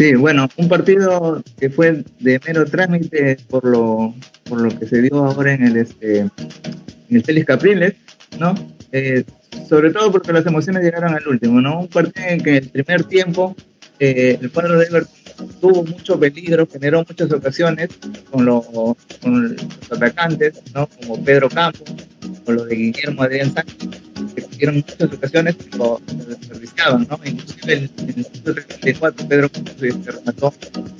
Sí, bueno, un partido que fue de mero trámite por lo, por lo que se dio ahora en el, este, en el Félix Capriles, ¿no? Eh, sobre todo porque las emociones llegaron al último, ¿no? Un partido en que el primer tiempo eh, el cuadro de Everton tuvo mucho peligro, generó muchas ocasiones con, los, con los atacantes, ¿no? Como Pedro Campos, con los de Guillermo Adrián Sánchez, que tuvieron muchas ocasiones, pero se desperdiciaban, ¿no? Inclusive en el 34 Pedro se remató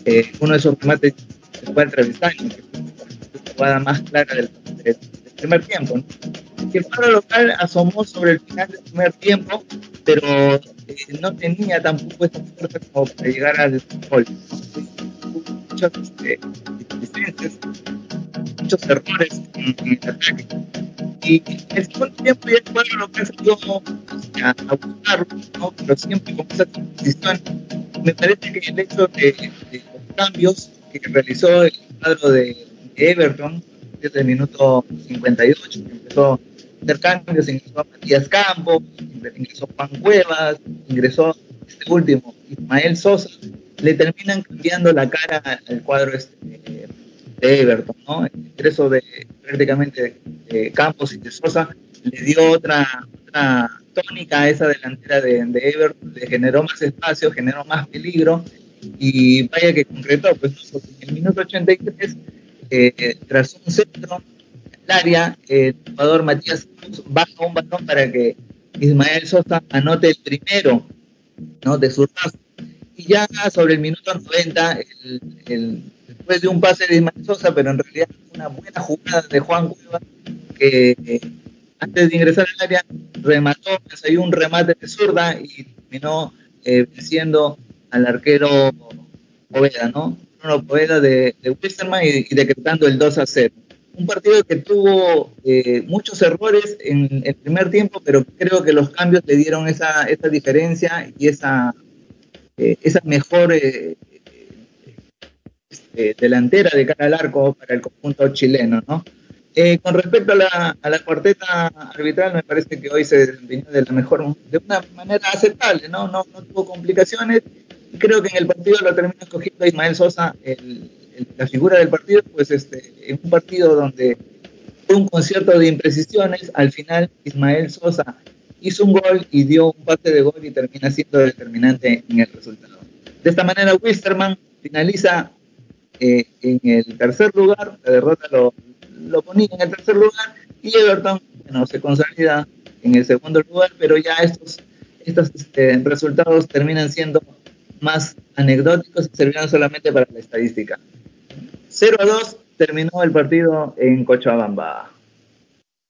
eh, uno de esos remates después del Trevistaño, que fue la jugada más clara del, del, del primer tiempo, ¿no? que el cuadro local asomó sobre el final del primer tiempo, pero eh, no tenía tampoco esa fuerza como para llegar al gol. Muchas este, muchos errores en, en, el ataque. Y el segundo tiempo ya el cuadro local salió a, a buscarlo, ¿no? pero siempre con esa disposición. Me parece que el hecho de, los cambios que realizó el cuadro de, Everton desde el minuto 58, que empezó intercambios, ingresó Matías Campos, ingresó Juan Cuevas, ingresó este último, Ismael Sosa, le terminan cambiando la cara al cuadro este, de Everton, ¿no? El ingreso de prácticamente Campos y de Sosa le dio otra, tónica a esa delantera de, Everton, le generó más espacio, generó más peligro y vaya que concretó, pues en el minuto 83, eh, tras un centro área, el jugador Matías baja un balón para que Ismael Sosa anote el primero ¿no? de su raza. Y ya sobre el minuto 90, el, el, después de un pase de Ismael Sosa, pero en realidad una buena jugada de Juan Cueva, que eh, antes de ingresar al área remató, ensayó un remate de zurda y terminó eh, venciendo al arquero Poveda, ¿no? Bruno Poveda de, de Wisterman y, y decretando el 2 a 0 un partido que tuvo eh, muchos errores en el primer tiempo, pero creo que los cambios le dieron esa, esa diferencia y esa, eh, esa mejor eh, este, delantera de cara al arco para el conjunto chileno, ¿no? con respecto a la, a la, cuarteta arbitral, me parece que hoy se desempeñó de la mejor, de una manera aceptable, ¿no? No, no tuvo complicaciones. Creo que en el partido lo terminó escogiendo Ismael Sosa, el, la figura del partido, pues este, en un partido donde fue un concierto de imprecisiones, al final Ismael Sosa hizo un gol y dio un pase de gol y termina siendo determinante en el resultado. De esta manera, Wisterman finaliza eh, en el tercer lugar, la derrota lo, lo ponía en el tercer lugar y Everton bueno, se consolida en el segundo lugar, pero ya estos, estos este, resultados terminan siendo más anecdóticos y servirán solamente para la estadística. 0 a 2 terminó el partido en Cochabamba.